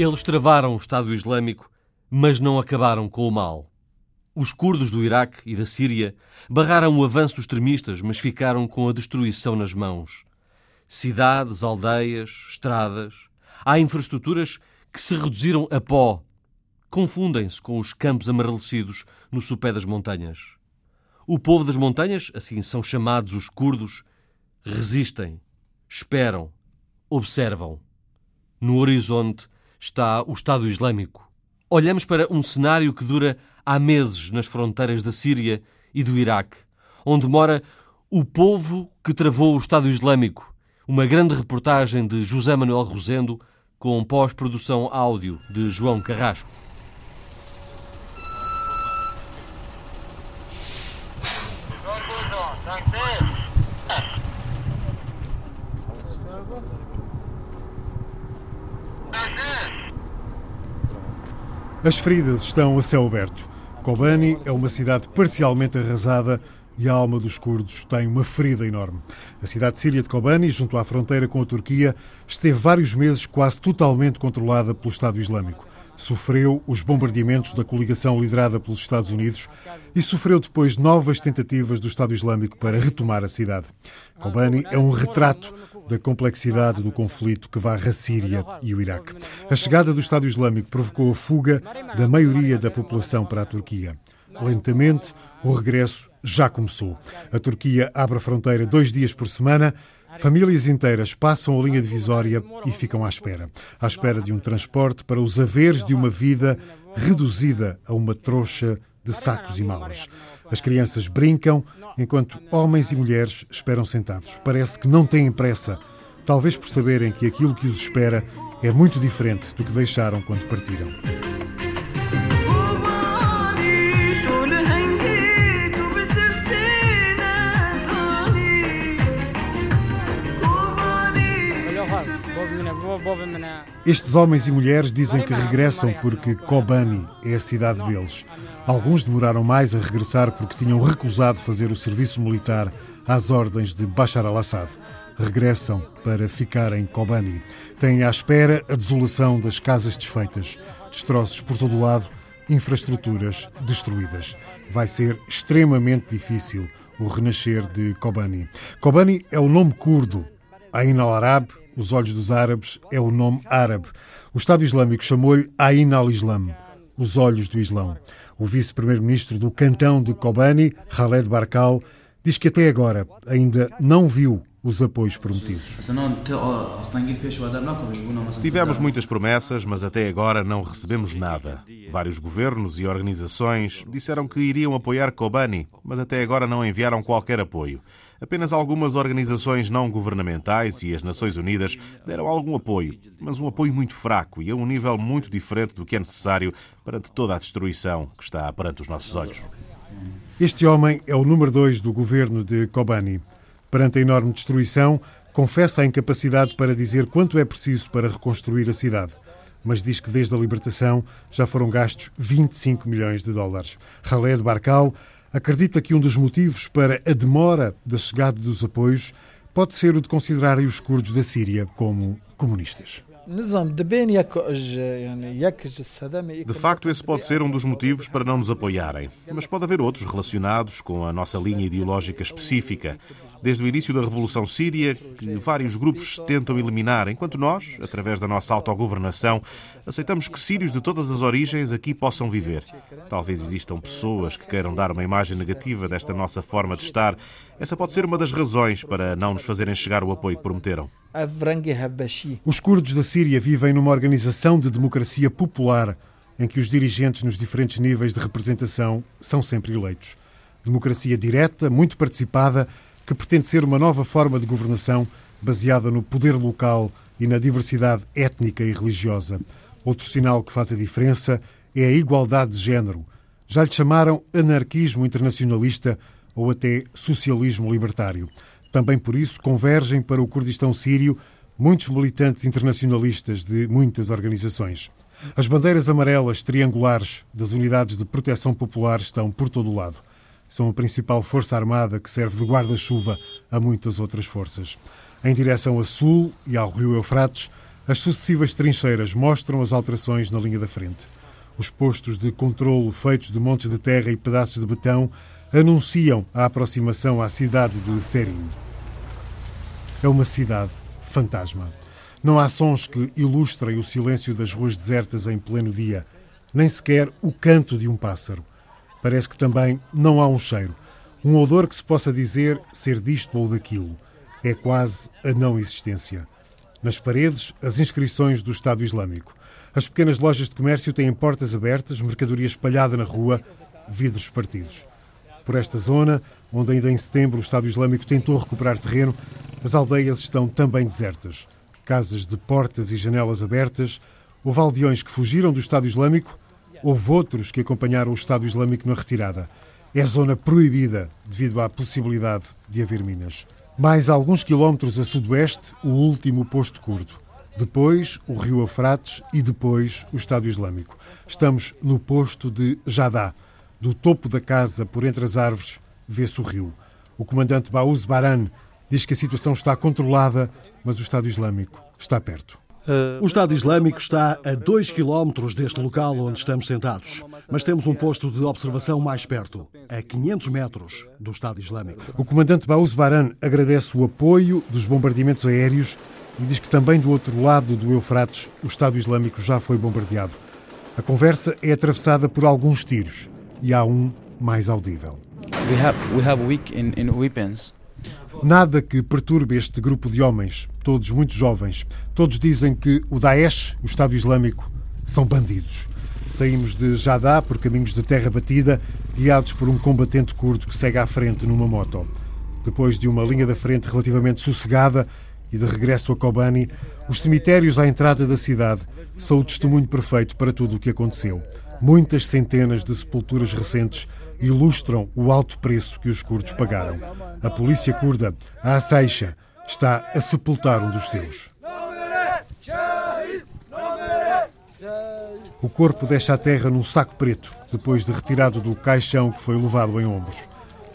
Eles travaram o Estado Islâmico, mas não acabaram com o mal. Os curdos do Iraque e da Síria barraram o avanço dos extremistas, mas ficaram com a destruição nas mãos. Cidades, aldeias, estradas. Há infraestruturas que se reduziram a pó. Confundem-se com os campos amarelecidos no sopé das montanhas. O povo das montanhas, assim são chamados os curdos, resistem, esperam, observam. No horizonte está o Estado Islâmico. Olhamos para um cenário que dura há meses nas fronteiras da Síria e do Iraque, onde mora o povo que travou o Estado Islâmico. Uma grande reportagem de José Manuel Rosendo com pós-produção áudio de João Carrasco. As feridas estão a céu aberto. Kobani é uma cidade parcialmente arrasada e a alma dos curdos tem uma ferida enorme. A cidade síria de Kobani, junto à fronteira com a Turquia, esteve vários meses quase totalmente controlada pelo Estado Islâmico. Sofreu os bombardeamentos da coligação liderada pelos Estados Unidos e sofreu depois novas tentativas do Estado Islâmico para retomar a cidade. Kobani é um retrato da complexidade do conflito que varre a Síria e o Iraque. A chegada do Estado Islâmico provocou a fuga da maioria da população para a Turquia. Lentamente, o regresso já começou. A Turquia abre a fronteira dois dias por semana. Famílias inteiras passam a linha divisória e ficam à espera. À espera de um transporte para os haveres de uma vida reduzida a uma trouxa de sacos e malas. As crianças brincam, enquanto homens e mulheres esperam sentados. Parece que não têm pressa, talvez por saberem que aquilo que os espera é muito diferente do que deixaram quando partiram. Estes homens e mulheres dizem que regressam porque Kobani é a cidade deles. Alguns demoraram mais a regressar porque tinham recusado fazer o serviço militar às ordens de Bashar al-Assad. Regressam para ficar em Kobani. Têm à espera a desolação das casas desfeitas, destroços por todo o lado, infraestruturas destruídas. Vai ser extremamente difícil o renascer de Kobani. Kobani é o nome curdo. Ain al-Arab, os olhos dos árabes, é o nome árabe. O Estado Islâmico chamou-lhe Ain al-Islam, os olhos do Islão. O vice-primeiro-ministro do cantão de Kobani, Khaled Barkal, diz que até agora ainda não viu os apoios prometidos. Tivemos muitas promessas, mas até agora não recebemos nada. Vários governos e organizações disseram que iriam apoiar Kobani, mas até agora não enviaram qualquer apoio. Apenas algumas organizações não governamentais e as Nações Unidas deram algum apoio, mas um apoio muito fraco e a um nível muito diferente do que é necessário perante toda a destruição que está perante os nossos olhos. Este homem é o número dois do governo de Kobani. Perante a enorme destruição, confessa a incapacidade para dizer quanto é preciso para reconstruir a cidade mas diz que desde a libertação já foram gastos 25 milhões de dólares. Khaled Barkal acredita que um dos motivos para a demora da chegada dos apoios pode ser o de considerarem os curdos da Síria como comunistas. De facto, esse pode ser um dos motivos para não nos apoiarem, mas pode haver outros relacionados com a nossa linha ideológica específica. Desde o início da Revolução Síria, que vários grupos tentam eliminar, enquanto nós, através da nossa autogovernação, aceitamos que sírios de todas as origens aqui possam viver. Talvez existam pessoas que queiram dar uma imagem negativa desta nossa forma de estar. Essa pode ser uma das razões para não nos fazerem chegar o apoio que prometeram. Os curdos da Síria vivem numa organização de democracia popular em que os dirigentes nos diferentes níveis de representação são sempre eleitos. Democracia direta, muito participada, que pretende ser uma nova forma de governação baseada no poder local e na diversidade étnica e religiosa. Outro sinal que faz a diferença é a igualdade de género. Já lhe chamaram anarquismo internacionalista ou até socialismo libertário. Também por isso convergem para o Kurdistão sírio muitos militantes internacionalistas de muitas organizações. As bandeiras amarelas triangulares das unidades de proteção popular estão por todo o lado. São a principal força armada que serve de guarda-chuva a muitas outras forças. Em direção a sul e ao rio Eufrates, As sucessivas trincheiras mostram as alterações na linha da frente. Os postos de controlo feitos de montes de terra e pedaços de betão anunciam a aproximação à cidade de Serim. É uma cidade fantasma. Não há sons que ilustrem o silêncio das ruas desertas em pleno dia, nem sequer o canto de um pássaro. Parece que também não há um cheiro, um odor que se possa dizer ser disto ou daquilo. É quase a não existência. Nas paredes, as inscrições do Estado Islâmico. As pequenas lojas de comércio têm portas abertas, mercadoria espalhada na rua, vidros partidos. Por esta zona, onde ainda em setembro o Estado Islâmico tentou recuperar terreno, as aldeias estão também desertas. Casas de portas e janelas abertas. Houve aldeões que fugiram do Estado Islâmico, houve outros que acompanharam o Estado Islâmico na retirada. É zona proibida devido à possibilidade de haver minas. Mais alguns quilómetros a sudoeste, o último posto curdo. Depois, o rio Eufrates e depois o Estado Islâmico. Estamos no posto de Jadá. Do topo da casa, por entre as árvores, vê-se o rio. O comandante Baúz Baran diz que a situação está controlada, mas o Estado Islâmico está perto. O Estado Islâmico está a 2 quilómetros deste local onde estamos sentados, mas temos um posto de observação mais perto, a 500 metros do Estado Islâmico. O comandante Baúz Baran agradece o apoio dos bombardeamentos aéreos e diz que também do outro lado do Eufrates o Estado Islâmico já foi bombardeado. A conversa é atravessada por alguns tiros e há um mais audível. We have, we have weak in, in weapons. Nada que perturbe este grupo de homens, todos muito jovens. Todos dizem que o Daesh, o Estado Islâmico, são bandidos. Saímos de Jadá por caminhos de terra batida, guiados por um combatente curdo que segue à frente numa moto. Depois de uma linha da frente relativamente sossegada e de regresso a Kobani, os cemitérios à entrada da cidade são o testemunho perfeito para tudo o que aconteceu. Muitas centenas de sepulturas recentes ilustram o alto preço que os curdos pagaram. A polícia curda, a Asseixa, está a sepultar um dos seus. O corpo deixa a terra num saco preto, depois de retirado do caixão que foi levado em ombros.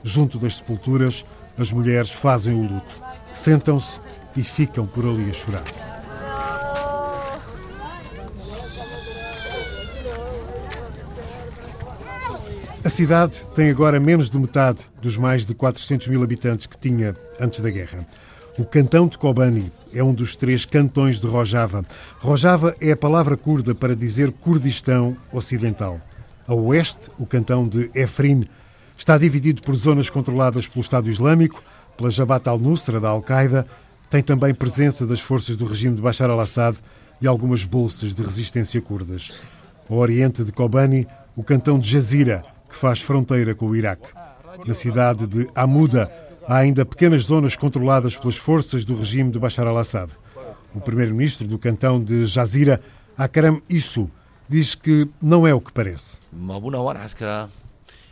Junto das sepulturas, as mulheres fazem o luto. Sentam-se e ficam por ali a chorar. A cidade tem agora menos de metade dos mais de 400 mil habitantes que tinha antes da guerra. O cantão de Kobani é um dos três cantões de Rojava. Rojava é a palavra curda para dizer Kurdistão Ocidental. A oeste, o cantão de Efrin está dividido por zonas controladas pelo Estado Islâmico, pela Jabhat al-Nusra da Al-Qaeda, tem também presença das forças do regime de Bashar al-Assad e algumas bolsas de resistência curdas. Ao oriente de Kobani, o cantão de Jazira, que faz fronteira com o Iraque. Na cidade de Amuda, há ainda pequenas zonas controladas pelas forças do regime de Bashar al-Assad. O primeiro-ministro do cantão de Jazira, Akram Issu, diz que não é o que parece.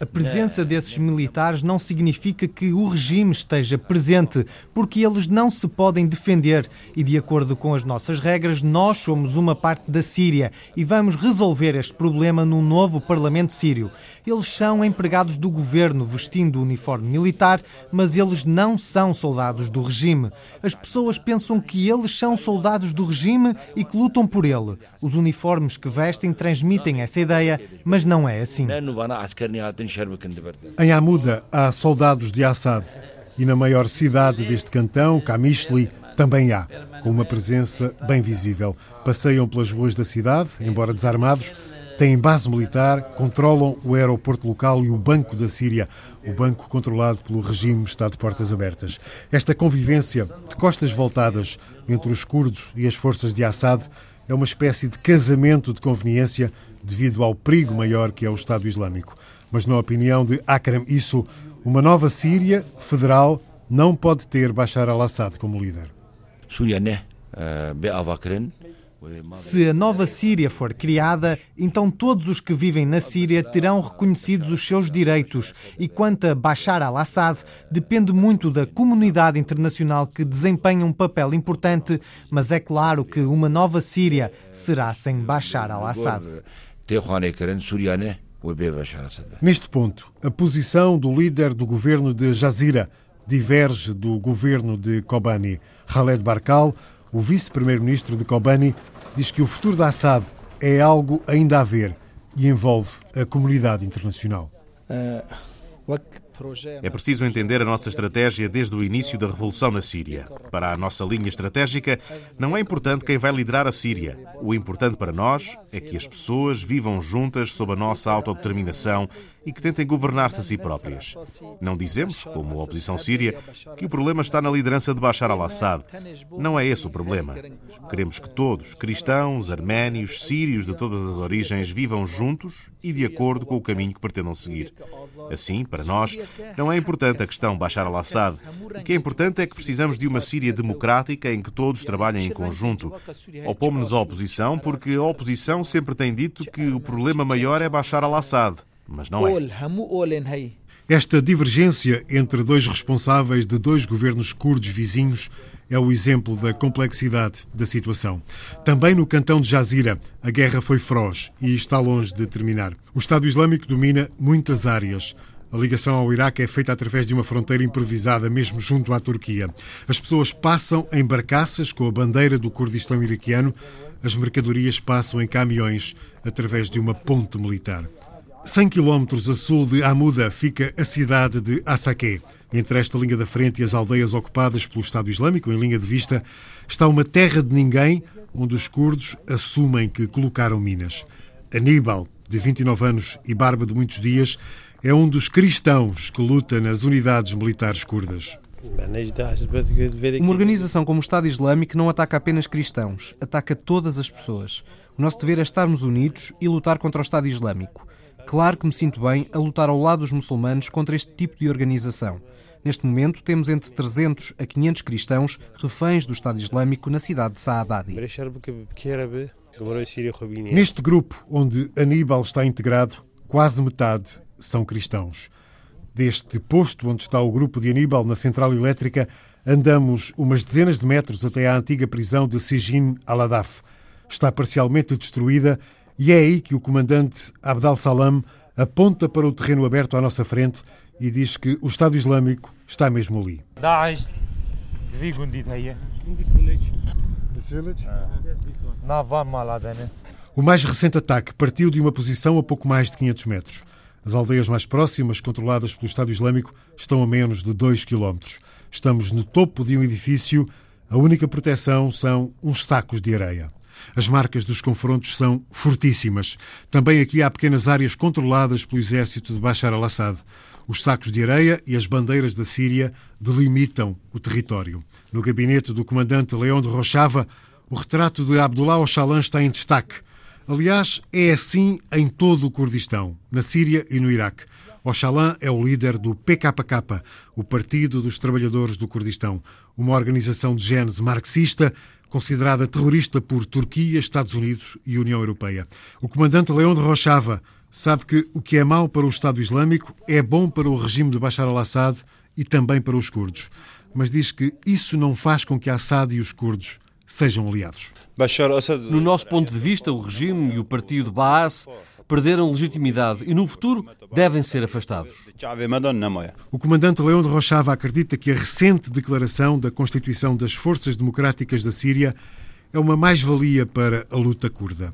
A presença desses militares não significa que o regime esteja presente, porque eles não se podem defender e, de acordo com as nossas regras, nós somos uma parte da Síria e vamos resolver este problema no novo Parlamento Sírio. Eles são empregados do governo vestindo o uniforme militar, mas eles não são soldados do regime. As pessoas pensam que eles são soldados do regime e que lutam por ele. Os uniformes que vestem transmitem essa ideia, mas não é assim. Em Amuda há soldados de Assad e na maior cidade deste cantão, Kamishli, também há, com uma presença bem visível. Passeiam pelas ruas da cidade, embora desarmados, têm base militar, controlam o aeroporto local e o Banco da Síria, o banco controlado pelo regime está de portas abertas. Esta convivência de costas voltadas entre os curdos e as forças de Assad é uma espécie de casamento de conveniência devido ao perigo maior que é o Estado Islâmico. Mas, na opinião de Akram Isso, uma nova Síria federal não pode ter Bashar al-Assad como líder. Se a nova Síria for criada, então todos os que vivem na Síria terão reconhecidos os seus direitos. E quanto a Bashar al-Assad, depende muito da comunidade internacional que desempenha um papel importante, mas é claro que uma nova Síria será sem Bashar al-Assad. Neste ponto, a posição do líder do governo de Jazira diverge do governo de Kobani. Khaled Barkal, O vice-primeiro-ministro de Kobani diz que o futuro da Assad é algo ainda a ver e envolve a comunidade internacional. É preciso entender a nossa estratégia desde o início da revolução na Síria. Para a nossa linha estratégica, não é importante quem vai liderar a Síria. O importante para nós é que as pessoas vivam juntas sob a nossa autodeterminação e que tentem governar-se a si próprias. Não dizemos, como a oposição síria, que o problema está na liderança de Bashar al-Assad. Não é esse o problema. Queremos que todos, cristãos, arménios, sírios de todas as origens, vivam juntos e de acordo com o caminho que pretendam seguir. Assim, para nós, não é importante a questão Bashar al-Assad. O que é importante é que precisamos de uma Síria democrática em que todos trabalhem em conjunto. Opomos-nos à oposição porque a oposição sempre tem dito que o problema maior é Bashar al-Assad mas não é. Esta divergência entre dois responsáveis de dois governos curdos vizinhos é o exemplo da complexidade da situação. Também no cantão de Jazira, a guerra foi feroz e está longe de terminar. O Estado Islâmico domina muitas áreas. A ligação ao Iraque é feita através de uma fronteira improvisada, mesmo junto à Turquia. As pessoas passam em barcaças com a bandeira do Kurdistão iraquiano. As mercadorias passam em caminhões através de uma ponte militar. 100 quilómetros a sul de Amuda fica a cidade de Assaké. Entre esta linha da frente e as aldeias ocupadas pelo Estado Islâmico, em linha de vista, está uma terra de ninguém onde os curdos assumem que colocaram minas. Aníbal, de 29 anos e barba de muitos dias, é um dos cristãos que luta nas unidades militares curdas. Uma organização como o Estado Islâmico não ataca apenas cristãos, ataca todas as pessoas. O nosso dever é estarmos unidos e lutar contra o Estado Islâmico. Claro que me sinto bem a lutar ao lado dos muçulmanos contra este tipo de organização. Neste momento, temos entre 300 a 500 cristãos reféns do Estado Islâmico na cidade de Saadadi. Neste grupo, onde Aníbal está integrado, quase metade são cristãos. Deste posto onde está o grupo de Aníbal, na central elétrica, andamos umas dezenas de metros até à antiga prisão de Sijin al-Adaf. Está parcialmente destruída e é aí que o comandante Abdal Salam aponta para o terreno aberto à nossa frente e diz que o Estado Islâmico está mesmo ali. O mais recente ataque partiu de uma posição a pouco mais de 500 metros. As aldeias mais próximas, controladas pelo Estado Islâmico, estão a menos de 2 quilómetros. Estamos no topo de um edifício. A única proteção são uns sacos de areia. As marcas dos confrontos são fortíssimas. Também aqui há pequenas áreas controladas pelo exército de Bashar al-Assad. Os sacos de areia e as bandeiras da Síria delimitam o território. No gabinete do comandante Leão de Rochava, o retrato de Abdullah Ocalan está em destaque. Aliás, é assim em todo o Kurdistão, na Síria e no Iraque. Ocalan é o líder do PKK, o Partido dos Trabalhadores do Kurdistão, uma organização de gênese marxista considerada terrorista por Turquia, Estados Unidos e União Europeia. O comandante Leão de Rochava sabe que o que é mau para o Estado Islâmico é bom para o regime de Bashar al-Assad e também para os curdos. Mas diz que isso não faz com que Assad e os curdos sejam aliados. No nosso ponto de vista, o regime e o partido Baas perderam legitimidade e no futuro devem ser afastados. O comandante Leão de Rochava acredita que a recente declaração da Constituição das Forças Democráticas da Síria é uma mais-valia para a luta curda.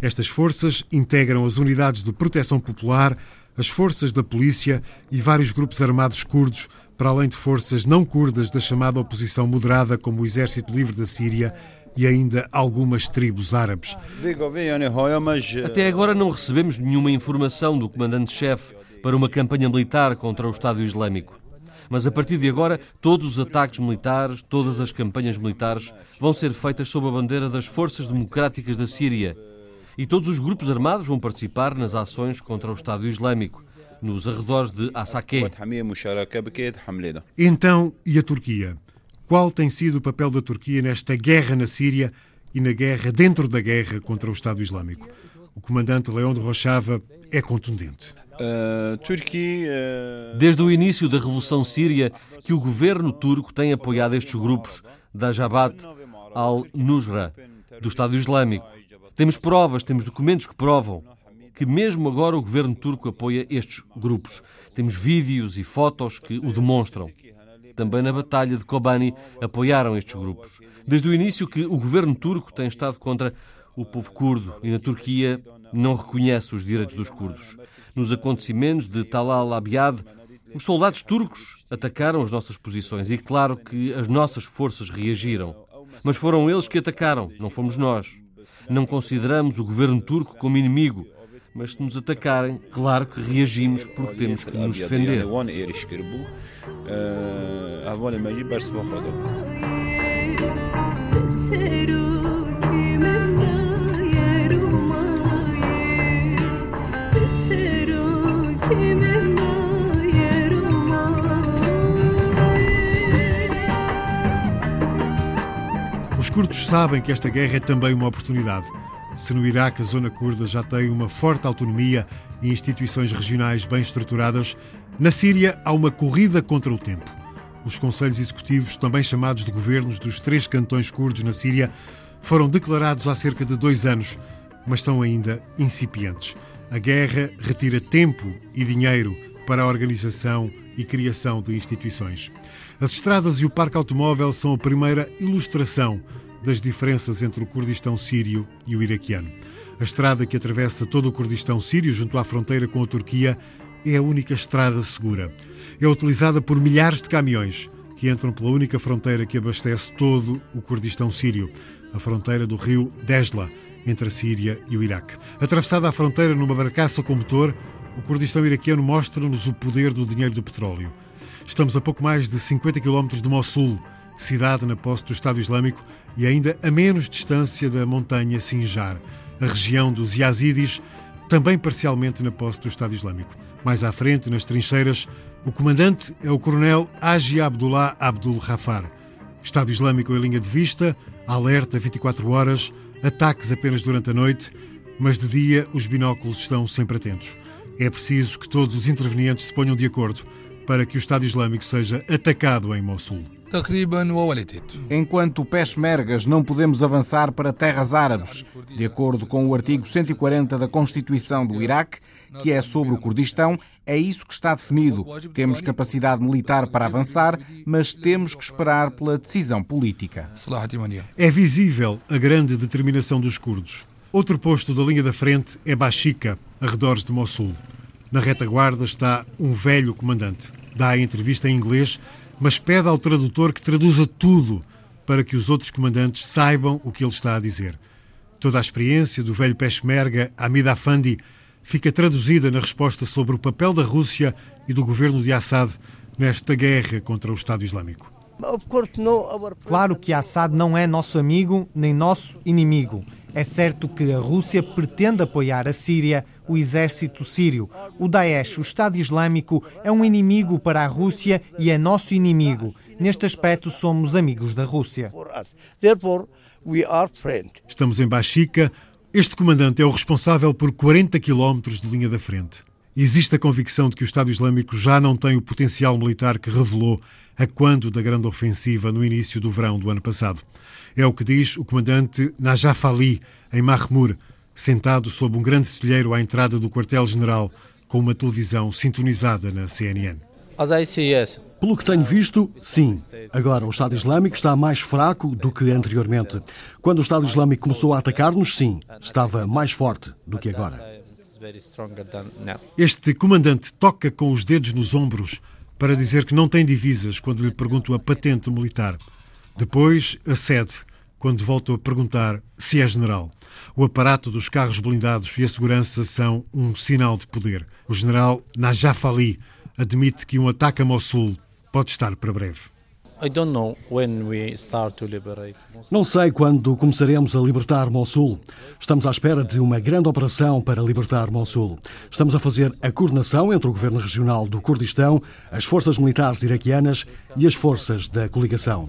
Estas forças integram as unidades de proteção popular, as forças da polícia e vários grupos armados curdos, para além de forças não curdas da chamada oposição moderada, como o Exército Livre da Síria e ainda algumas tribos árabes. Até agora não recebemos nenhuma informação do comandante-chefe para uma campanha militar contra o Estado Islâmico. Mas a partir de agora, todos os ataques militares, todas as campanhas militares vão ser feitas sob a bandeira das Forças Democráticas da Síria. E todos os grupos armados vão participar nas ações contra o Estado Islâmico, nos arredores de Assaké. Então, e a Turquia? Qual tem sido o papel da Turquia nesta guerra na Síria e na guerra dentro da guerra contra o Estado Islâmico? O comandante Leão de Rochava é contundente. Uh, uh, Desde o início da Revolução Síria, que o governo turco tem apoiado estes grupos da Jabhat al-Nusra, do Estado Islâmico. Temos provas, temos documentos que provam que mesmo agora o governo turco apoia estes grupos. Temos vídeos e fotos que o demonstram também na Batalha de Kobani, apoiaram estes grupos. Desde o início que o governo turco tem estado contra o povo curdo e na Turquia não reconhece os direitos dos curdos. Nos acontecimentos de Talal Abiad, os soldados turcos atacaram as nossas posições e claro que as nossas forças reagiram. Mas foram eles que atacaram, não fomos nós. Não consideramos o governo turco como inimigo, mas se nos atacarem, claro que reagimos porque temos que nos defender. Os curdos sabem que esta guerra é também uma oportunidade. Se no Iraque a zona curda já tem uma forte autonomia e instituições regionais bem estruturadas, na Síria há uma corrida contra o tempo. Os conselhos executivos, também chamados de governos dos três cantões curdos na Síria, foram declarados há cerca de dois anos, mas são ainda incipientes. A guerra retira tempo e dinheiro para a organização e criação de instituições. As estradas e o parque automóvel são a primeira ilustração das diferenças entre o Kurdistão sírio e o iraquiano. A estrada que atravessa todo o Kurdistão sírio, junto à fronteira com a Turquia, é a única estrada segura. É utilizada por milhares de caminhões que entram pela única fronteira que abastece todo o Kurdistão sírio, a fronteira do rio Desla, entre a Síria e o Iraque. Atravessada a fronteira numa barcaça com motor, o Kurdistão iraquiano mostra-nos o poder do dinheiro do petróleo. Estamos a pouco mais de 50 quilómetros de Mossul, cidade na posse do Estado Islâmico e ainda a menos distância da montanha Sinjar, a região dos Yazidis, também parcialmente na posse do Estado Islâmico. Mais à frente, nas trincheiras, o comandante é o coronel Agi Abdullah Abdul Rafar. Estado Islâmico em linha de vista, alerta 24 horas, ataques apenas durante a noite, mas de dia os binóculos estão sempre atentos. É preciso que todos os intervenientes se ponham de acordo para que o Estado Islâmico seja atacado em Mossul. Enquanto peshmergas não podemos avançar para terras árabes, de acordo com o artigo 140 da Constituição do Iraque, que é sobre o Kurdistão, é isso que está definido. Temos capacidade militar para avançar, mas temos que esperar pela decisão política. É visível a grande determinação dos curdos. Outro posto da linha da frente é Bashika, arredores de Mossul. Na retaguarda está um velho comandante. Dá a entrevista em inglês mas pede ao tradutor que traduza tudo para que os outros comandantes saibam o que ele está a dizer. Toda a experiência do velho peshmerga Hamid Afandi fica traduzida na resposta sobre o papel da Rússia e do governo de Assad nesta guerra contra o Estado Islâmico. Claro que Assad não é nosso amigo nem nosso inimigo. É certo que a Rússia pretende apoiar a Síria, o exército sírio. O Daesh, o Estado Islâmico, é um inimigo para a Rússia e é nosso inimigo. Neste aspecto, somos amigos da Rússia. Estamos em Baxica. Este comandante é o responsável por 40 quilómetros de linha da frente. Existe a convicção de que o Estado Islâmico já não tem o potencial militar que revelou a quando da grande ofensiva no início do verão do ano passado. É o que diz o comandante Najaf Ali, em Mahmoud, sentado sob um grande telheiro à entrada do quartel-general, com uma televisão sintonizada na CNN. Pelo que tenho visto, sim. Agora, o Estado Islâmico está mais fraco do que anteriormente. Quando o Estado Islâmico começou a atacar-nos, sim, estava mais forte do que agora. Este comandante toca com os dedos nos ombros para dizer que não tem divisas quando lhe pergunto a patente militar. Depois acede quando volto a perguntar se é general. O aparato dos carros blindados e a segurança são um sinal de poder. O general Najaf Ali admite que um ataque a Mossul pode estar para breve. Não sei quando começaremos a libertar Mossul. Estamos à espera de uma grande operação para libertar Mossul. Estamos a fazer a coordenação entre o governo regional do Kurdistão, as forças militares iraquianas e as forças da coligação.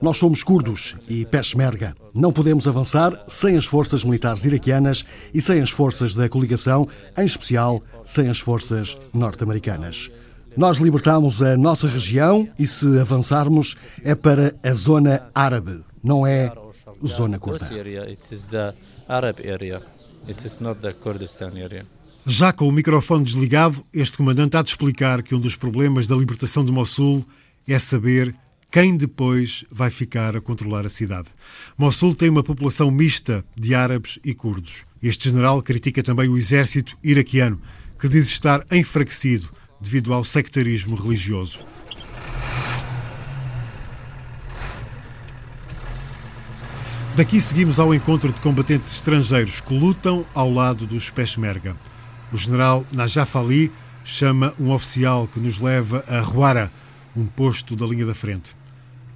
Nós somos curdos e peshmerga. Não podemos avançar sem as forças militares iraquianas e sem as forças da coligação, em especial sem as forças norte-americanas. Nós libertamos a nossa região e, se avançarmos, é para a zona árabe, não é zona curda. Já com o microfone desligado, este comandante há de explicar que um dos problemas da libertação de Mossul é saber quem depois vai ficar a controlar a cidade. Mossul tem uma população mista de árabes e curdos. Este general critica também o exército iraquiano, que diz estar enfraquecido devido ao sectarismo religioso. Daqui seguimos ao encontro de combatentes estrangeiros que lutam ao lado dos Peshmerga. O general Najaf Ali chama um oficial que nos leva a Ruara, um posto da linha da frente.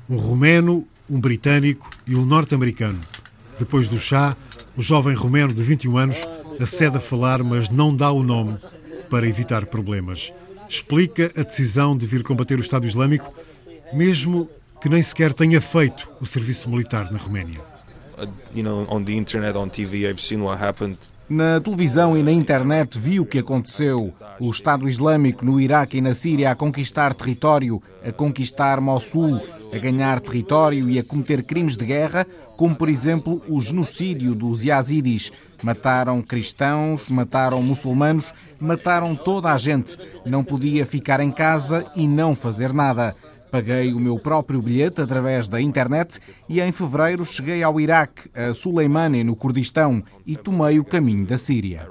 Um romeno, um britânico e um norte-americano. Depois do chá, o jovem romeno de 21 anos acede a falar, mas não dá o nome para evitar problemas. Explica a decisão de vir combater o Estado Islâmico, mesmo que nem sequer tenha feito o serviço militar na Roménia. Na televisão e na internet vi o que aconteceu. O Estado Islâmico no Iraque e na Síria a conquistar território, a conquistar Mossul, a ganhar território e a cometer crimes de guerra, como por exemplo o genocídio dos Yazidis. Mataram cristãos, mataram muçulmanos, mataram toda a gente. Não podia ficar em casa e não fazer nada. Paguei o meu próprio bilhete através da internet e em fevereiro cheguei ao Iraque, a Suleimani, no Kurdistão, e tomei o caminho da Síria.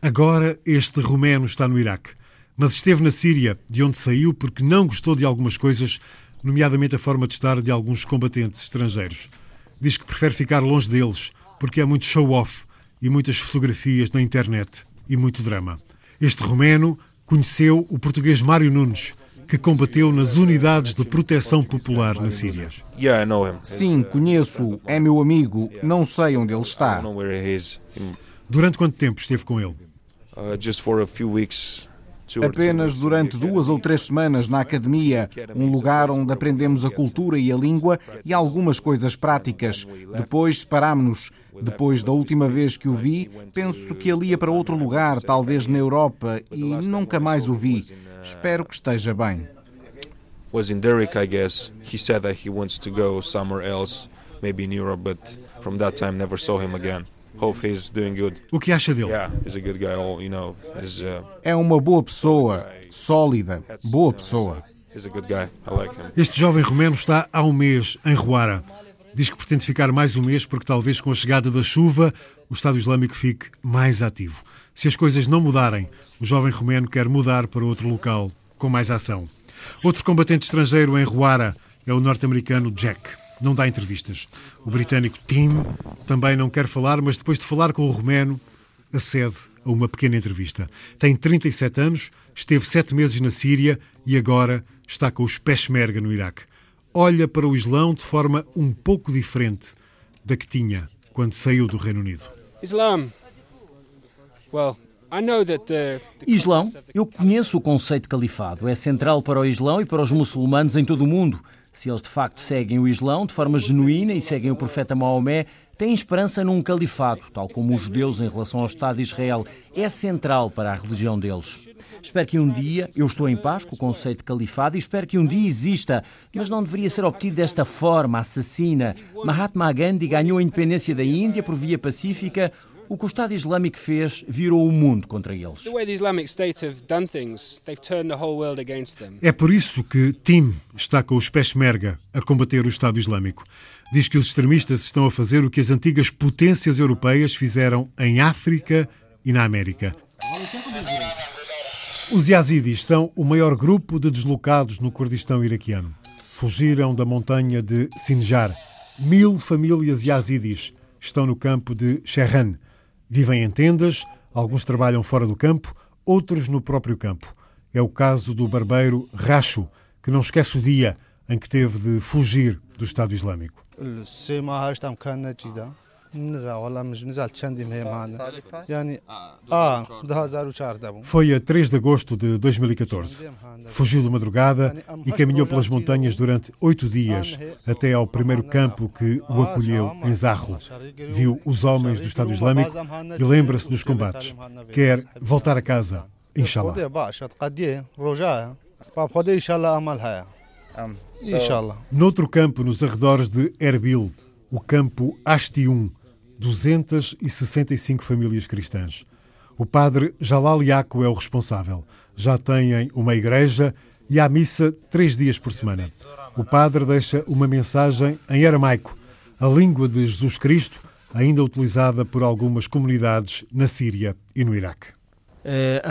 Agora este romeno está no Iraque, mas esteve na Síria, de onde saiu porque não gostou de algumas coisas, nomeadamente a forma de estar de alguns combatentes estrangeiros. Diz que prefere ficar longe deles porque é muito show-off e muitas fotografias na internet e muito drama. Este romeno conheceu o português Mário Nunes, que combateu nas unidades de proteção popular na Síria. Sim, conheço, é meu amigo, não sei onde ele está. Durante quanto tempo esteve com ele? Uh, Apenas durante duas ou três semanas na academia, um lugar onde aprendemos a cultura e a língua e algumas coisas práticas. Depois separámos-nos. Depois da última vez que o vi, penso que ele ia para outro lugar, talvez na Europa, e nunca mais o vi. Espero que esteja bem. Was in Derek, I guess. He said that he wants to go somewhere else, maybe in Europe, but from that time never saw him again. Hope he's doing good. O que acha dele? Yeah, he's a good guy. You know, he's, uh... É uma boa pessoa, sólida, boa pessoa. He's a good guy. I like him. Este jovem romeno está há um mês em Ruara. Diz que pretende ficar mais um mês porque talvez com a chegada da chuva o Estado Islâmico fique mais ativo. Se as coisas não mudarem, o jovem romeno quer mudar para outro local com mais ação. Outro combatente estrangeiro em Ruara é o norte-americano Jack. Não dá entrevistas. O britânico Tim também não quer falar, mas depois de falar com o romeno, acede a uma pequena entrevista. Tem 37 anos, esteve sete meses na Síria e agora está com os Peshmerga no Iraque olha para o Islão de forma um pouco diferente da que tinha quando saiu do Reino Unido. Islam. Well, Islão, eu conheço o conceito de califado. É central para o Islão e para os muçulmanos em todo o mundo. Se eles de facto seguem o Islão de forma genuína e seguem o profeta Maomé, têm esperança num califado, tal como os judeus em relação ao Estado de Israel. É central para a religião deles. Espero que um dia, eu estou em paz com o conceito de califado e espero que um dia exista, mas não deveria ser obtido desta forma assassina. Mahatma Gandhi ganhou a independência da Índia por via pacífica. O que o Estado Islâmico fez virou o mundo contra eles. É por isso que Tim está com os Peshmerga a combater o Estado Islâmico. Diz que os extremistas estão a fazer o que as antigas potências europeias fizeram em África e na América. Os Yazidis são o maior grupo de deslocados no Kurdistão iraquiano. Fugiram da montanha de Sinjar. Mil famílias Yazidis estão no campo de Sherran. Vivem em tendas, alguns trabalham fora do campo, outros no próprio campo. É o caso do barbeiro Racho, que não esquece o dia em que teve de fugir do Estado Islâmico. Foi a 3 de agosto de 2014. Fugiu de madrugada e caminhou pelas montanhas durante oito dias até ao primeiro campo que o acolheu em Zarro. Viu os homens do Estado Islâmico e lembra-se dos combates. Quer voltar a casa, inshallah. Noutro campo, nos arredores de Erbil, o campo Ashtium, 265 famílias cristãs. O padre Jalal Yaco é o responsável. já têm uma igreja e há missa três dias por semana. O padre deixa uma mensagem em aramaico, a língua de Jesus Cristo, ainda utilizada por algumas comunidades na Síria e no Iraque. Eh,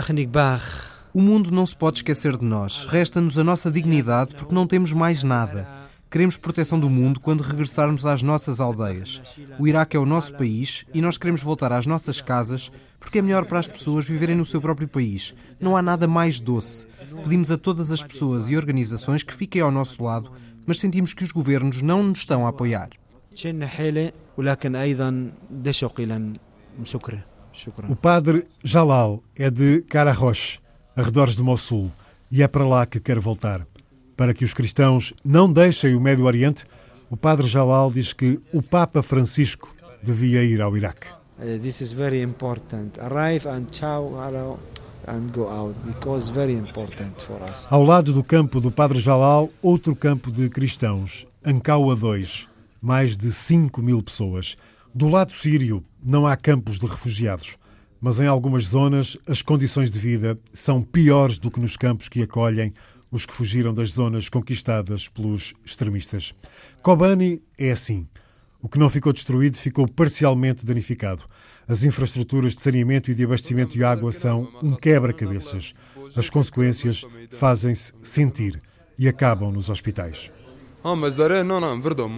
o mundo não se pode esquecer de nós. Resta-nos a nossa dignidade porque não temos mais nada. Queremos proteção do mundo quando regressarmos às nossas aldeias. O Iraque é o nosso país e nós queremos voltar às nossas casas porque é melhor para as pessoas viverem no seu próprio país. Não há nada mais doce. Pedimos a todas as pessoas e organizações que fiquem ao nosso lado, mas sentimos que os governos não nos estão a apoiar. O padre Jalal é de Kararosh, arredores de Mossul, e é para lá que quer voltar. Para que os cristãos não deixem o Médio Oriente, o padre Jalal diz que o Papa Francisco devia ir ao Iraque. Uh, this is very important. Arrive and ciao, hello and go out because very important for us. Ao lado do campo do Padre Jalal, outro campo de cristãos, Ankaua 2, mais de 5 mil pessoas. Do lado sírio, não há campos de refugiados mas em algumas zonas as condições de vida são piores do que nos campos que acolhem os que fugiram das zonas conquistadas pelos extremistas. Kobani é assim. O que não ficou destruído ficou parcialmente danificado. As infraestruturas de saneamento e de abastecimento de água são um quebra-cabeças. As consequências fazem-se sentir e acabam nos hospitais. Ah, mas não, não, verdade,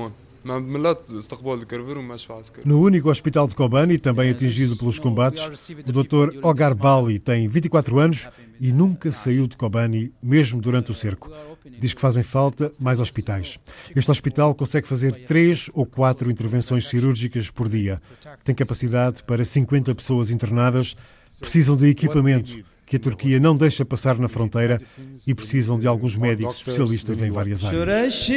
no único hospital de Kobani, também atingido pelos combates, o Dr. Ogar Bali tem 24 anos e nunca saiu de Kobani, mesmo durante o cerco. Diz que fazem falta mais hospitais. Este hospital consegue fazer três ou quatro intervenções cirúrgicas por dia. Tem capacidade para 50 pessoas internadas. Precisam de equipamento que a Turquia não deixa passar na fronteira e precisam de alguns médicos especialistas em várias áreas.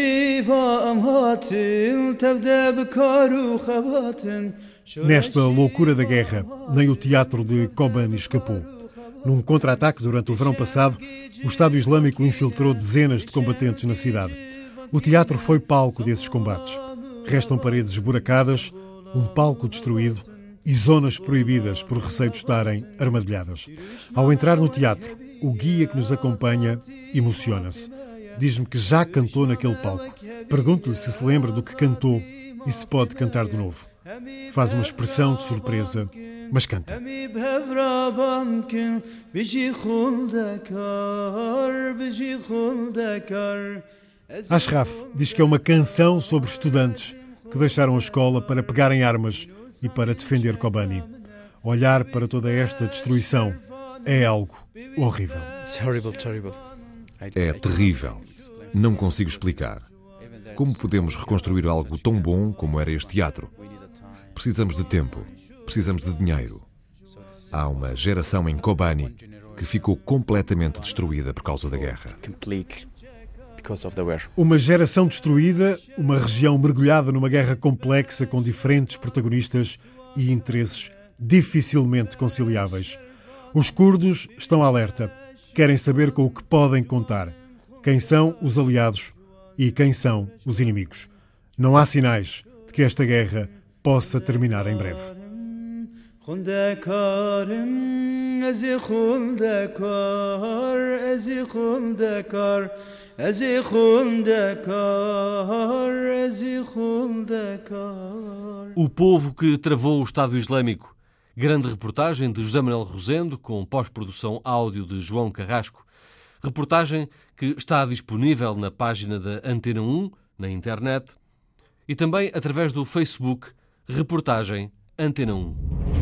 Nesta loucura da guerra, nem o teatro de Kobani escapou. Num contra-ataque durante o verão passado, o Estado Islâmico infiltrou dezenas de combatentes na cidade. O teatro foi palco desses combates. Restam paredes esburacadas, um palco destruído e zonas proibidas por receio de estarem armadilhadas. Ao entrar no teatro, o guia que nos acompanha emociona-se. Diz-me que já cantou naquele palco. Pergunto-lhe se se lembra do que cantou e se pode cantar de novo. Faz uma expressão de surpresa, mas canta. Ashraf diz que é uma canção sobre estudantes que deixaram a escola para pegarem armas e para defender Kobani. Olhar para toda esta destruição é algo horrível. É terrível. Não consigo explicar. Como podemos reconstruir algo tão bom como era este teatro? Precisamos de tempo, precisamos de dinheiro. Há uma geração em Kobani que ficou completamente destruída por causa da guerra. Uma geração destruída, uma região mergulhada numa guerra complexa com diferentes protagonistas e interesses dificilmente conciliáveis. Os curdos estão alerta, querem saber com o que podem contar, quem são os aliados e quem são os inimigos. Não há sinais de que esta guerra possa terminar em breve. O povo que travou o Estado Islâmico. Grande reportagem de José Manuel Rosendo, com pós-produção áudio de João Carrasco. Reportagem que está disponível na página da Antena 1, na internet, e também através do Facebook Reportagem Antena 1.